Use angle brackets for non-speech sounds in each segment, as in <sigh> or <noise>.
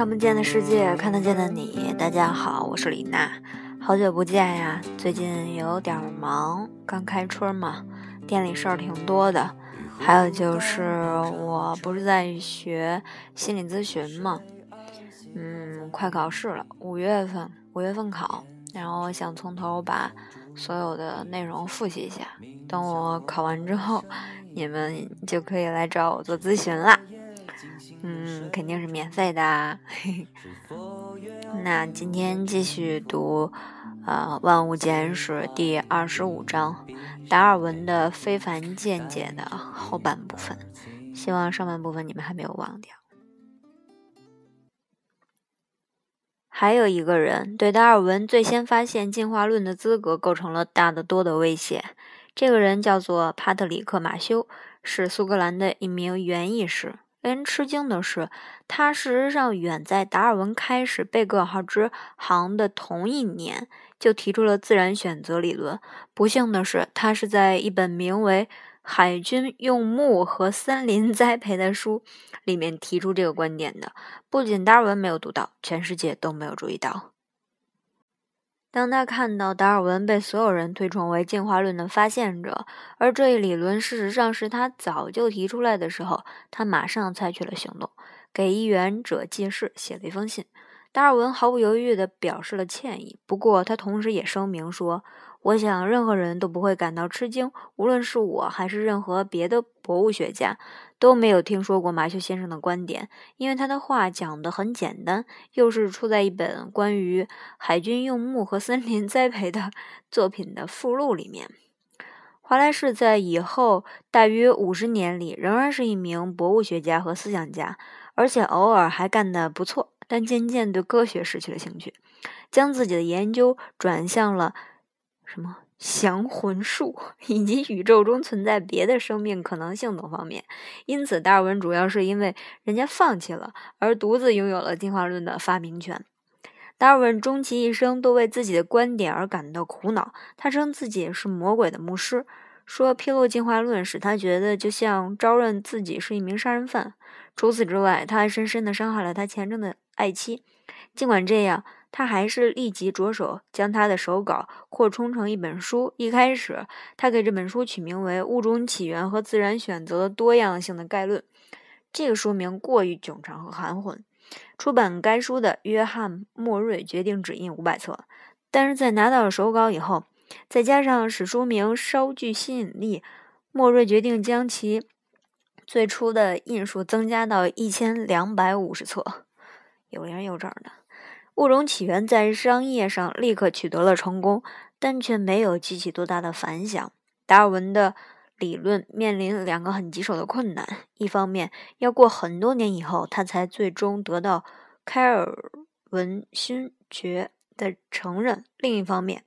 看不见的世界，看得见的你。大家好，我是李娜，好久不见呀！最近有点忙，刚开春嘛，店里事儿挺多的。还有就是，我不是在学心理咨询嘛，嗯，快考试了，五月份，五月份考，然后我想从头把所有的内容复习一下，等我考完之后，你们就可以来找我做咨询啦。嗯，肯定是免费的。<laughs> 那今天继续读，呃，《万物简史》第二十五章，达尔文的非凡见解的后半部分。希望上半部分你们还没有忘掉。还有一个人对达尔文最先发现进化论的资格构成了大得多的威胁。这个人叫做帕特里克·马修，是苏格兰的一名园艺师。令人吃惊的是，他事实上远在达尔文开始贝格尔号之行的同一年就提出了自然选择理论。不幸的是，他是在一本名为《海军用木和森林栽培》的书里面提出这个观点的。不仅达尔文没有读到，全世界都没有注意到。当他看到达尔文被所有人推崇为进化论的发现者，而这一理论事实上是他早就提出来的时候，他马上采取了行动，给议员者记事写了一封信。达尔文毫不犹豫地表示了歉意，不过他同时也声明说。我想，任何人都不会感到吃惊，无论是我还是任何别的博物学家，都没有听说过马修先生的观点，因为他的话讲得很简单，又是出在一本关于海军用木和森林栽培的 <laughs> 作品的附录里面。华莱士在以后大约五十年里仍然是一名博物学家和思想家，而且偶尔还干得不错，但渐渐对科学失去了兴趣，将自己的研究转向了。什么降魂术以及宇宙中存在别的生命可能性等方面，因此达尔文主要是因为人家放弃了，而独自拥有了进化论的发明权。达尔文终其一生都为自己的观点而感到苦恼，他称自己是魔鬼的牧师，说披露进化论使他觉得就像招认自己是一名杀人犯。除此之外，他还深深地伤害了他前程的爱妻。尽管这样。他还是立即着手将他的手稿扩充成一本书。一开始，他给这本书取名为《物种起源和自然选择的多样性的概论》。这个书名过于冗长和含混。出版该书的约翰·莫瑞决定只印五百册，但是在拿到了手稿以后，再加上使书名稍具吸引力，莫瑞决定将其最初的印数增加到一千两百五十册。有零有整的。物种起源在商业上立刻取得了成功，但却没有激起多大的反响。达尔文的理论面临两个很棘手的困难：一方面，要过很多年以后，他才最终得到开尔文勋爵的承认；另一方面，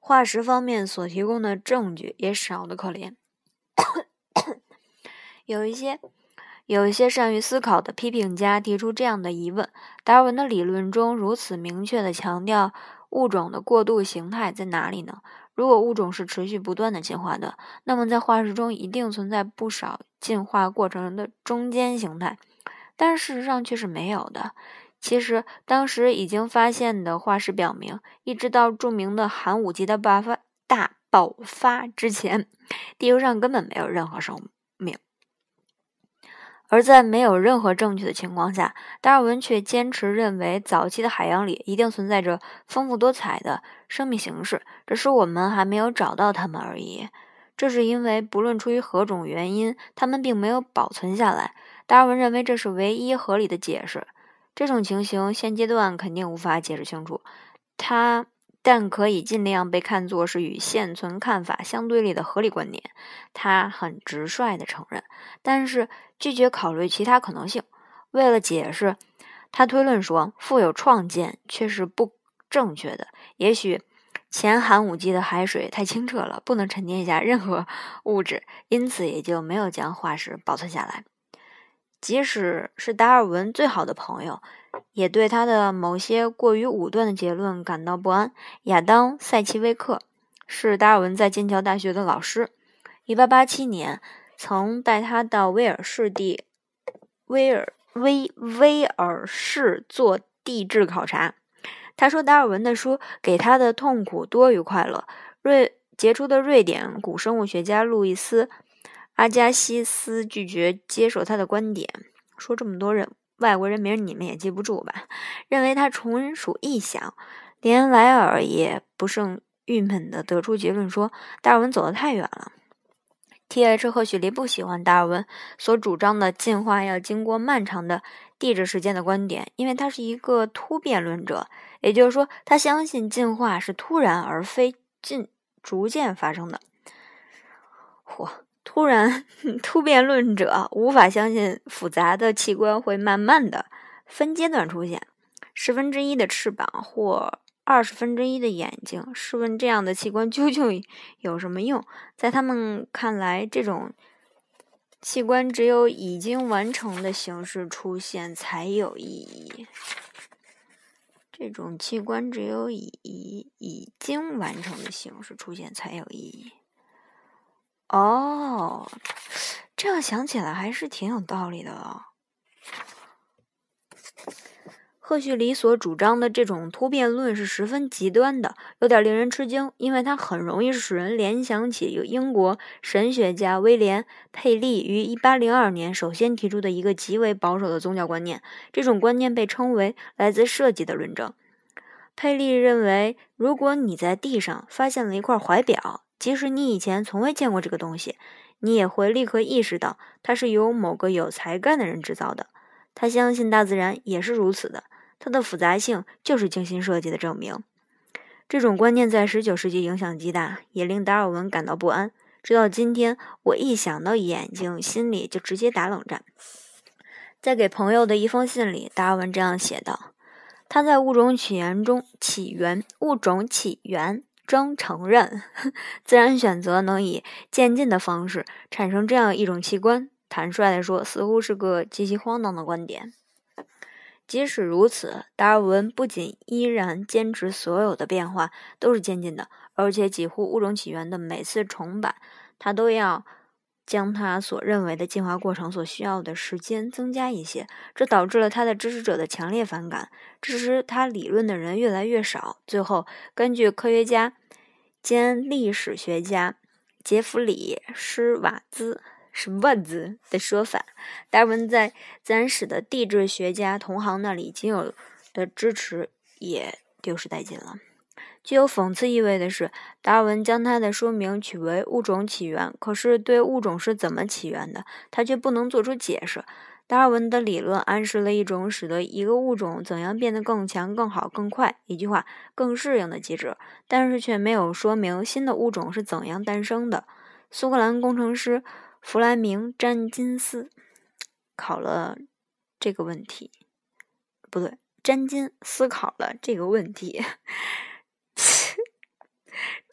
化石方面所提供的证据也少得可怜。<coughs> 有一些。有一些善于思考的批评家提出这样的疑问：达尔文的理论中如此明确地强调物种的过渡形态在哪里呢？如果物种是持续不断的进化的，那么在化石中一定存在不少进化过程的中间形态，但事实上却是没有的。其实，当时已经发现的化石表明，一直到著名的寒武纪的爆发大爆发之前，地球上根本没有任何生物。而在没有任何证据的情况下，达尔文却坚持认为，早期的海洋里一定存在着丰富多彩的生命形式，只是我们还没有找到它们而已。这是因为，不论出于何种原因，它们并没有保存下来。达尔文认为这是唯一合理的解释。这种情形现阶段肯定无法解释清楚。他。但可以尽量被看作是与现存看法相对立的合理观点，他很直率地承认，但是拒绝考虑其他可能性。为了解释，他推论说，富有创建却是不正确的。也许前寒武纪的海水太清澈了，不能沉淀下任何物质，因此也就没有将化石保存下来。即使是达尔文最好的朋友，也对他的某些过于武断的结论感到不安。亚当·塞奇威克是达尔文在剑桥大学的老师，1887年曾带他到威尔士地威尔威威尔士做地质考察。他说，达尔文的书给他的痛苦多于快乐。瑞杰出的瑞典古生物学家路易斯·阿加西斯拒绝接受他的观点，说这么多人外国人名你们也记不住吧？认为他纯属臆想。连莱尔也不胜郁闷地得出结论说，达尔文走得太远了。T.H. 赫胥黎不喜欢达尔文所主张的进化要经过漫长的地质时间的观点，因为他是一个突变论者，也就是说，他相信进化是突然而非进逐渐发生的。嚯，突然 <laughs> 突变论者无法相信复杂的器官会慢慢的分阶段出现，十分之一的翅膀或。二十分之一的眼睛，试问这样的器官究竟 <laughs> 有什么用？在他们看来，这种器官只有已经完成的形式出现才有意义。这种器官只有以已经完成的形式出现才有意义。哦，这样想起来还是挺有道理的哦。赫胥黎所主张的这种突变论是十分极端的，有点令人吃惊，因为它很容易使人联想起有英国神学家威廉·佩利于1802年首先提出的一个极为保守的宗教观念。这种观念被称为来自设计的论证。佩利认为，如果你在地上发现了一块怀表，即使你以前从未见过这个东西，你也会立刻意识到它是由某个有才干的人制造的。他相信大自然也是如此的。它的复杂性就是精心设计的证明。这种观念在19世纪影响极大，也令达尔文感到不安。直到今天，我一想到眼睛，心里就直接打冷战。在给朋友的一封信里，达尔文这样写道：“他在《物种起源》中起源物种起源装承认，<laughs> 自然选择能以渐进的方式产生这样一种器官。坦率地说，似乎是个极其荒唐的观点。”即使如此，达尔文不仅依然坚持所有的变化都是渐进的，而且几乎《物种起源》的每次重版，他都要将他所认为的进化过程所需要的时间增加一些。这导致了他的支持者的强烈反感，支持他理论的人越来越少。最后，根据科学家兼历史学家杰弗里·施瓦兹。是万字的说法。达尔文在自然史的地质学家同行那里仅有的支持也丢失殆尽了。具有讽刺意味的是，达尔文将他的书名取为《物种起源》，可是对物种是怎么起源的，他却不能做出解释。达尔文的理论暗示了一种使得一个物种怎样变得更强、更好、更快（一句话，更适应）的机制，但是却没有说明新的物种是怎样诞生的。苏格兰工程师。弗莱明·詹金斯考了这个问题，不对，詹金思考了这个问题，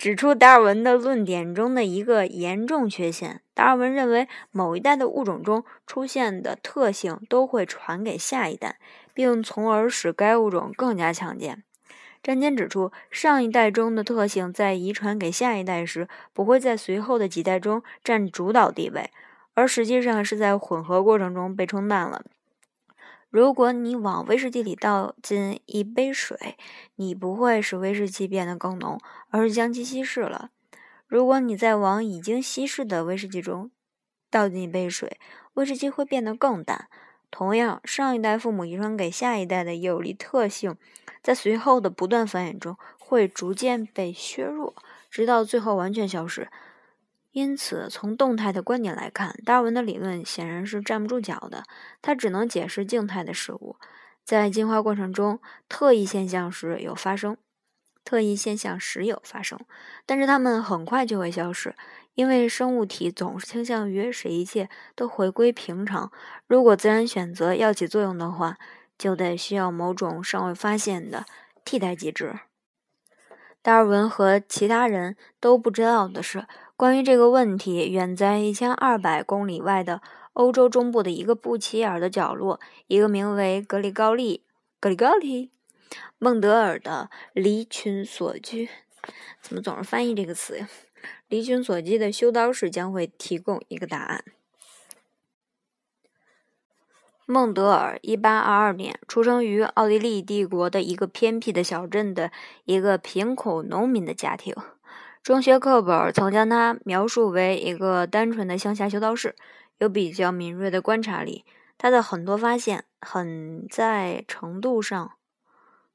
指出达尔文的论点中的一个严重缺陷。达尔文认为，某一代的物种中出现的特性都会传给下一代，并从而使该物种更加强健。詹金指出，上一代中的特性在遗传给下一代时，不会在随后的几代中占主导地位，而实际上是在混合过程中被冲淡了。如果你往威士忌里倒进一杯水，你不会使威士忌变得更浓，而是将其稀释了。如果你再往已经稀释的威士忌中倒进一杯水，威士忌会变得更淡。同样，上一代父母遗传给下一代的有利特性，在随后的不断繁衍中会逐渐被削弱，直到最后完全消失。因此，从动态的观点来看，达尔文的理论显然是站不住脚的。他只能解释静态的事物，在进化过程中，特异现象时有发生，特异现象时有发生，但是它们很快就会消失。因为生物体总是倾向于使一切都回归平常。如果自然选择要起作用的话，就得需要某种尚未发现的替代机制。达尔文和其他人都不知道的是，关于这个问题，远在一千二百公里外的欧洲中部的一个不起眼的角落，一个名为格里高利·格里高利·孟德尔的离群所居。怎么总是翻译这个词呀？离群所居的修道士将会提供一个答案。孟德尔1822年出生于奥地利帝国的一个偏僻的小镇的一个贫苦农民的家庭。中学课本曾将他描述为一个单纯的乡下修道士，有比较敏锐的观察力。他的很多发现，很在程度上，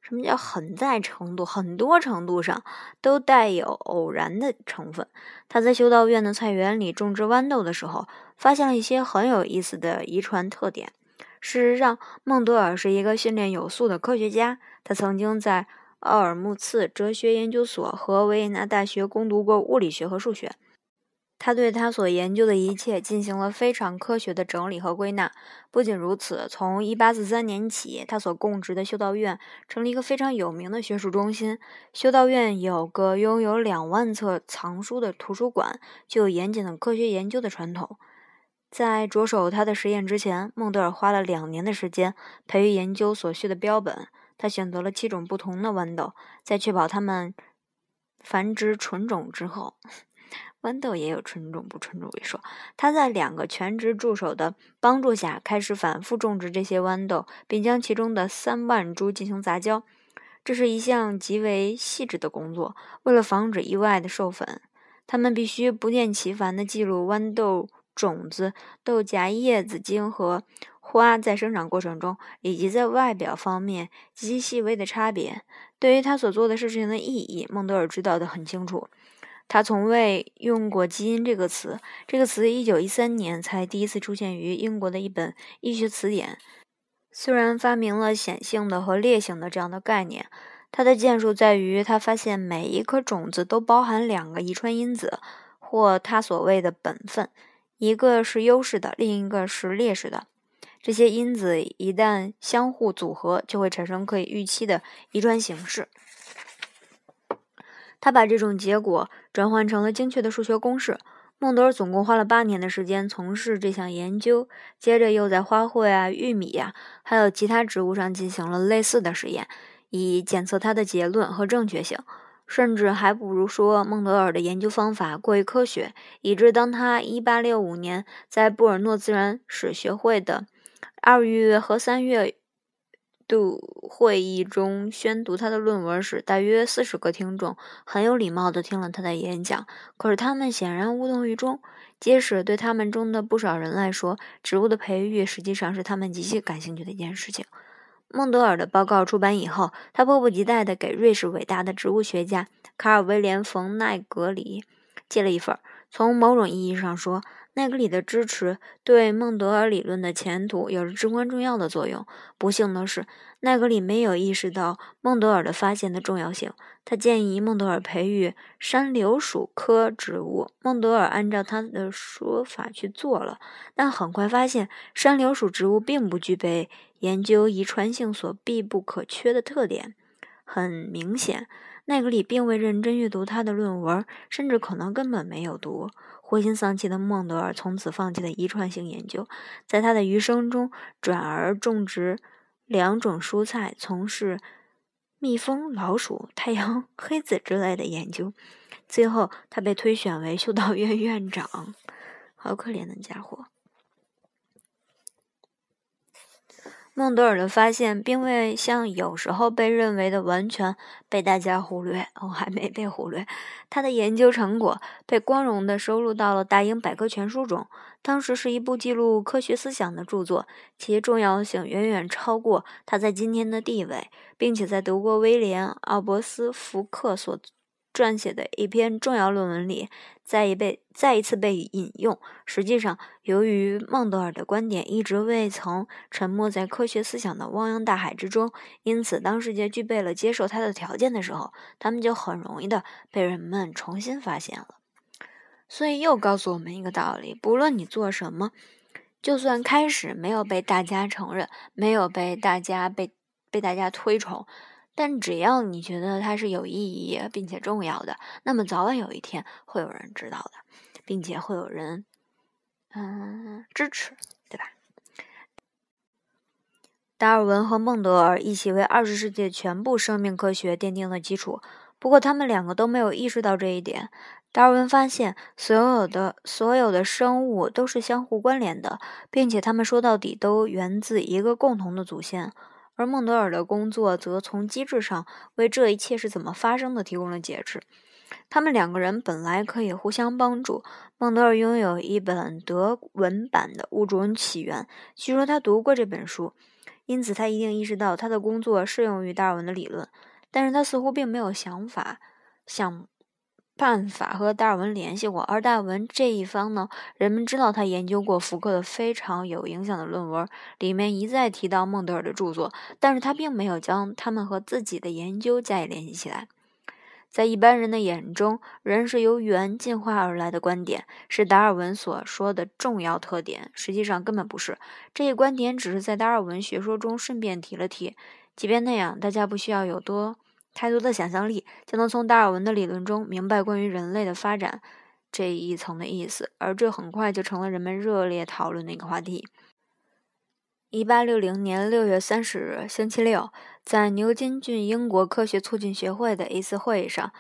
什么叫很在程度？很多程度上都带有偶然的成分。他在修道院的菜园里种植豌豆的时候，发现了一些很有意思的遗传特点。事实上，孟德尔是一个训练有素的科学家。他曾经在奥尔穆茨哲学研究所和维也纳大学攻读过物理学和数学。他对他所研究的一切进行了非常科学的整理和归纳。不仅如此，从1843年起，他所供职的修道院成了一个非常有名的学术中心。修道院有个拥有两万册藏书的图书馆，具有严谨的科学研究的传统。在着手他的实验之前，孟德尔花了两年的时间培育研究所需的标本。他选择了七种不同的豌豆，在确保它们繁殖纯种之后，豌豆也有纯种不纯种一说。他在两个全职助手的帮助下，开始反复种植这些豌豆，并将其中的三万株进行杂交。这是一项极为细致的工作。为了防止意外的授粉，他们必须不厌其烦地记录豌豆。种子、豆荚、叶子、茎和花在生长过程中，以及在外表方面极其细微的差别，对于他所做的事情的意义，孟德尔知道得很清楚。他从未用过“基因”这个词，这个词一九一三年才第一次出现于英国的一本医学词典。虽然发明了显性的和烈性的这样的概念，他的建树在于他发现每一颗种子都包含两个遗传因子，或他所谓的本分。一个是优势的，另一个是劣势的。这些因子一旦相互组合，就会产生可以预期的遗传形式。他把这种结果转换成了精确的数学公式。孟德尔总共花了八年的时间从事这项研究，接着又在花卉啊、玉米呀，还有其他植物上进行了类似的实验，以检测他的结论和正确性。甚至还不如说孟德尔的研究方法过于科学，以致当他1865年在布尔诺自然史学会的二月和三月度会议中宣读他的论文时，大约四十个听众很有礼貌地听了他的演讲。可是他们显然无动于衷，即使对他们中的不少人来说，植物的培育实际上是他们极其感兴趣的一件事情。孟德尔的报告出版以后，他迫不及待地给瑞士伟大的植物学家卡尔威廉·冯·奈格里寄了一份。从某种意义上说，奈格里的支持对孟德尔理论的前途有着至关重要的作用。不幸的是，奈格里没有意识到孟德尔的发现的重要性。他建议孟德尔培育山柳属科植物。孟德尔按照他的说法去做了，但很快发现山柳属植物并不具备研究遗传性所必不可缺的特点。很明显，奈格里并未认真阅读他的论文，甚至可能根本没有读。灰心丧气的孟德尔从此放弃了遗传性研究，在他的余生中转而种植两种蔬菜，从事蜜蜂、老鼠、太阳黑子之类的研究。最后，他被推选为修道院院长。好可怜的家伙。孟德尔的发现并未像有时候被认为的完全被大家忽略，哦，还没被忽略。他的研究成果被光荣地收录到了《大英百科全书》中，当时是一部记录科学思想的著作，其重要性远远超过他在今天的地位，并且在德国威廉·奥伯斯福克所。撰写的一篇重要论文里，再一被再一次被引用。实际上，由于孟德尔的观点一直未曾沉没在科学思想的汪洋大海之中，因此当世界具备了接受他的条件的时候，他们就很容易的被人们重新发现了。所以，又告诉我们一个道理：不论你做什么，就算开始没有被大家承认，没有被大家被被大家推崇。但只要你觉得它是有意义并且重要的，那么早晚有一天会有人知道的，并且会有人，嗯，支持，对吧？达尔文和孟德尔一起为二十世纪全部生命科学奠定了基础。不过，他们两个都没有意识到这一点。达尔文发现，所有的所有的生物都是相互关联的，并且他们说到底都源自一个共同的祖先。而孟德尔的工作则从机制上为这一切是怎么发生的提供了解释。他们两个人本来可以互相帮助。孟德尔拥有一本德文版的《物种起源》，据说他读过这本书，因此他一定意识到他的工作适用于达尔文的理论。但是他似乎并没有想法想。办法和达尔文联系过，而达尔文这一方呢，人们知道他研究过福克的非常有影响的论文，里面一再提到孟德尔的著作，但是他并没有将他们和自己的研究加以联系起来。在一般人的眼中，人是由猿进化而来的观点是达尔文所说的重要特点，实际上根本不是。这一观点只是在达尔文学说中顺便提了提，即便那样，大家不需要有多。太多的想象力就能从达尔文的理论中明白关于人类的发展这一层的意思，而这很快就成了人们热烈讨论的一个话题。一八六零年六月三十日，星期六，在牛津郡英国科学促进学会的一次会议上，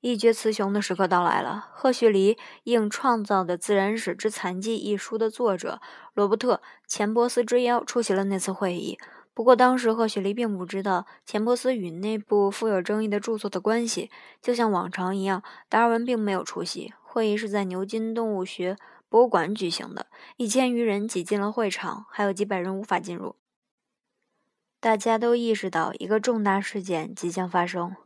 一决雌雄的时刻到来了。赫胥黎应创造的自然史之残迹一书的作者罗伯特·钱伯斯之邀出席了那次会议。不过，当时赫胥黎并不知道钱伯斯与那部富有争议的著作的关系。就像往常一样，达尔文并没有出席。会议是在牛津动物学博物馆举行的，一千余人挤进了会场，还有几百人无法进入。大家都意识到一个重大事件即将发生，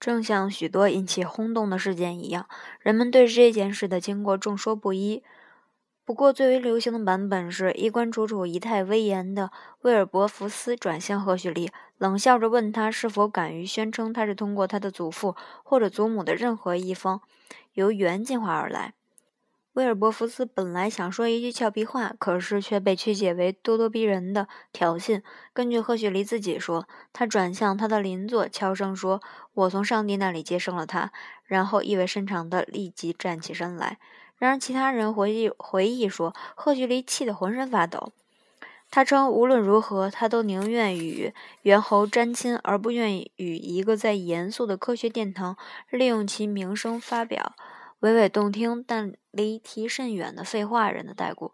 正像许多引起轰动的事件一样，人们对这件事的经过众说不一。不过，最为流行的版本是衣冠楚楚、仪态威严的威尔伯福斯转向赫胥黎，冷笑着问他是否敢于宣称他是通过他的祖父或者祖母的任何一方由猿进化而来。威尔伯福斯本来想说一句俏皮话，可是却被曲解为咄咄逼人的挑衅。根据赫胥黎自己说，他转向他的邻座，悄声说：“我从上帝那里接生了他。”然后意味深长地立即站起身来。然而，其他人回忆回忆说，赫胥黎气得浑身发抖。他称，无论如何，他都宁愿与猿猴沾亲，而不愿意与一个在严肃的科学殿堂利用其名声发表娓娓动听但离题甚远的废话人的代故。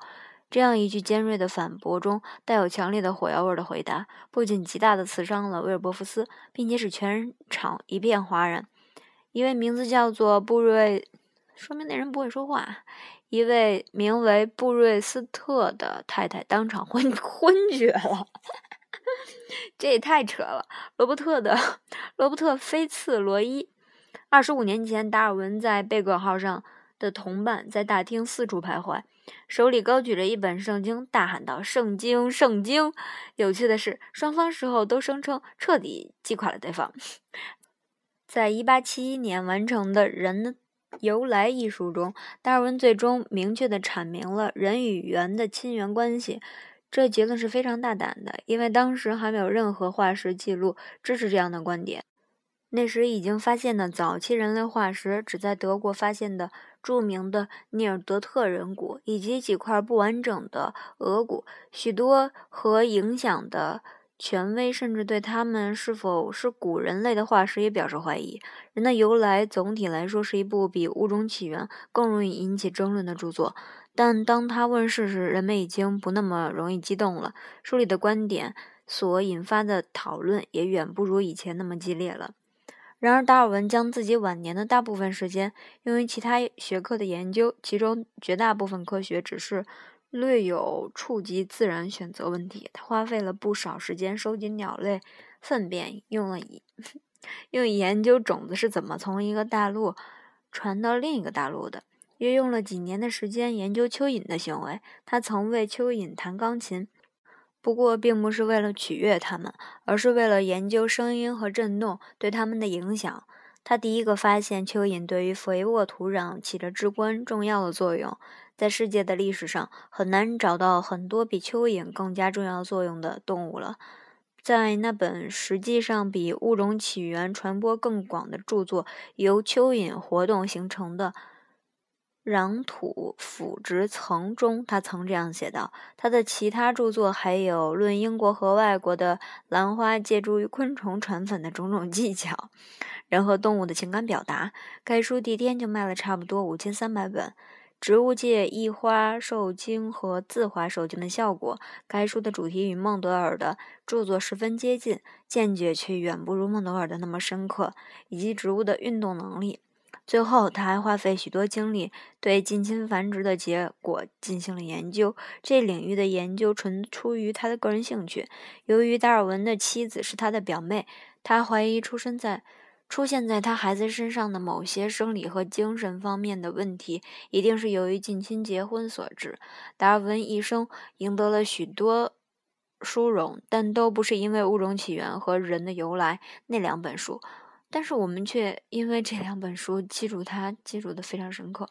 这样一句尖锐的反驳中带有强烈的火药味的回答，不仅极大地刺伤了威尔伯福斯，并且使全场一片哗然。一位名字叫做布瑞。说明那人不会说话。一位名为布瑞斯特的太太当场昏 <laughs> 昏厥了，<laughs> 这也太扯了。罗伯特的罗伯特菲茨罗伊，二十五年前，达尔文在贝格号上的同伴在大厅四处徘徊，手里高举着一本圣经，大喊道：“圣经，圣经！”有趣的是，双方事后都声称彻底击垮了对方。<laughs> 在一八七一年完成的人。由来一书中，达尔文最终明确地阐明了人与猿的亲缘关系。这结论是非常大胆的，因为当时还没有任何化石记录支持这样的观点。那时已经发现的早期人类化石，只在德国发现的著名的尼尔德特人骨，以及几块不完整的额骨，许多和影响的。权威甚至对他们是否是古人类的化石也表示怀疑。人的由来总体来说是一部比《物种起源》更容易引起争论的著作，但当他问世时，人们已经不那么容易激动了。书里的观点所引发的讨论也远不如以前那么激烈了。然而，达尔文将自己晚年的大部分时间用于其他学科的研究，其中绝大部分科学只是。略有触及自然选择问题，他花费了不少时间收集鸟类粪便，用了以 <laughs> 用以研究种子是怎么从一个大陆传到另一个大陆的，约用了几年的时间研究蚯蚓的行为。他曾为蚯蚓弹钢琴，不过并不是为了取悦它们，而是为了研究声音和震动对它们的影响。他第一个发现蚯蚓对于肥沃土壤起着至关重要的作用。在世界的历史上，很难找到很多比蚯蚓更加重要作用的动物了。在那本实际上比《物种起源》传播更广的著作——由蚯蚓活动形成的《壤土腐殖层中，他曾这样写道：他的其他著作还有《论英国和外国的兰花借助于昆虫传粉的种种技巧》《人和动物的情感表达》。该书第一天就卖了差不多五千三百本。植物界异花受精和自花受精的效果。该书的主题与孟德尔的著作十分接近，见解却远不如孟德尔的那么深刻，以及植物的运动能力。最后，他还花费许多精力对近亲繁殖的结果进行了研究。这领域的研究纯出于他的个人兴趣。由于达尔文的妻子是他的表妹，他怀疑出生在出现在他孩子身上的某些生理和精神方面的问题，一定是由于近亲结婚所致。达尔文一生赢得了许多殊荣，但都不是因为《物种起源》和《人的由来》那两本书。但是我们却因为这两本书记住他，记住的非常深刻。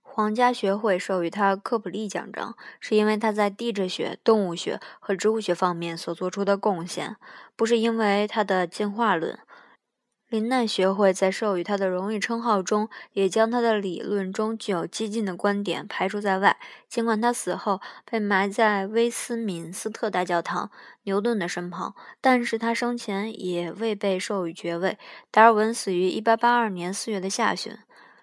皇家学会授予他科普利奖章，是因为他在地质学、动物学和植物学方面所做出的贡献，不是因为他的进化论。林奈学会在授予他的荣誉称号中，也将他的理论中具有激进的观点排除在外。尽管他死后被埋在威斯敏斯特大教堂牛顿的身旁，但是他生前也未被授予爵位。达尔文死于1882年4月的下旬，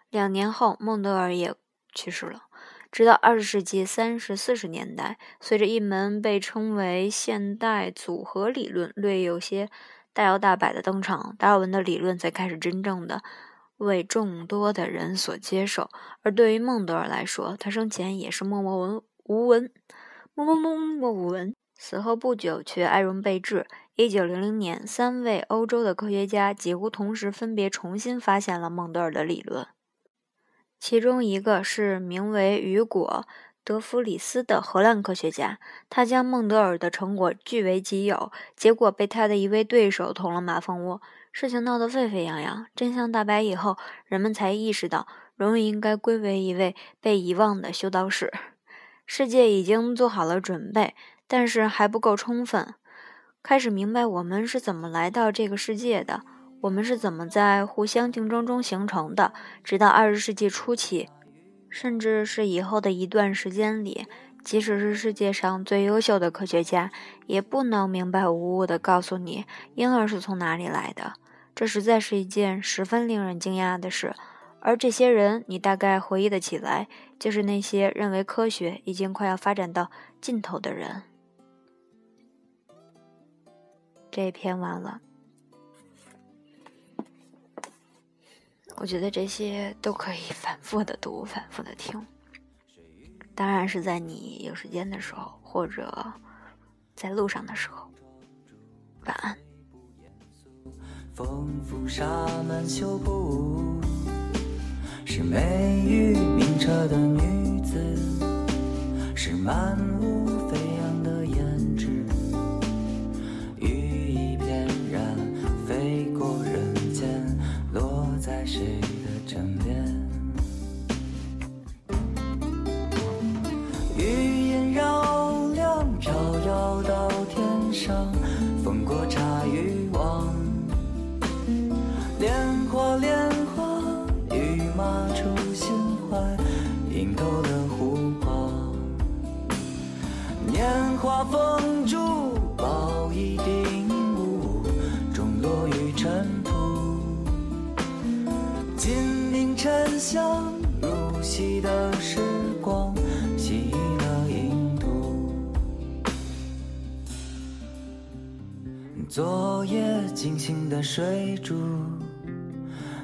两年后孟德尔也去世了。直到20世纪30、40年代，随着一门被称为现代组合理论略有些。大摇大摆的登场，达尔文的理论才开始真正的为众多的人所接受。而对于孟德尔来说，他生前也是默默无无闻，默默默默无闻，死后不久却哀荣备至。一九零零年，三位欧洲的科学家几乎同时分别重新发现了孟德尔的理论，其中一个是名为雨果。德弗里斯的荷兰科学家，他将孟德尔的成果据为己有，结果被他的一位对手捅了马蜂窝，事情闹得沸沸扬扬。真相大白以后，人们才意识到荣誉应该归为一位被遗忘的修道士。世界已经做好了准备，但是还不够充分，开始明白我们是怎么来到这个世界的，我们是怎么在互相竞争中形成的，直到二十世纪初期。甚至是以后的一段时间里，即使是世界上最优秀的科学家，也不能明白无误地告诉你婴儿是从哪里来的。这实在是一件十分令人惊讶的事。而这些人，你大概回忆得起来，就是那些认为科学已经快要发展到尽头的人。这篇完了。我觉得这些都可以 <laughs> 反复的读，反复的听。当然是在你有时间的时候，或者在路上的时候。晚安。是美玉名车的女子，是满屋风烛，宝一定无，终落于尘。沉香如洗的时光，洗了印度。昨夜惊醒的水珠，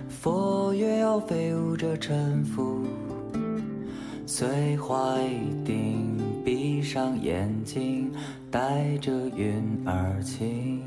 佛月要飞舞着沉浮。随怀定，闭上眼睛，带着云儿轻。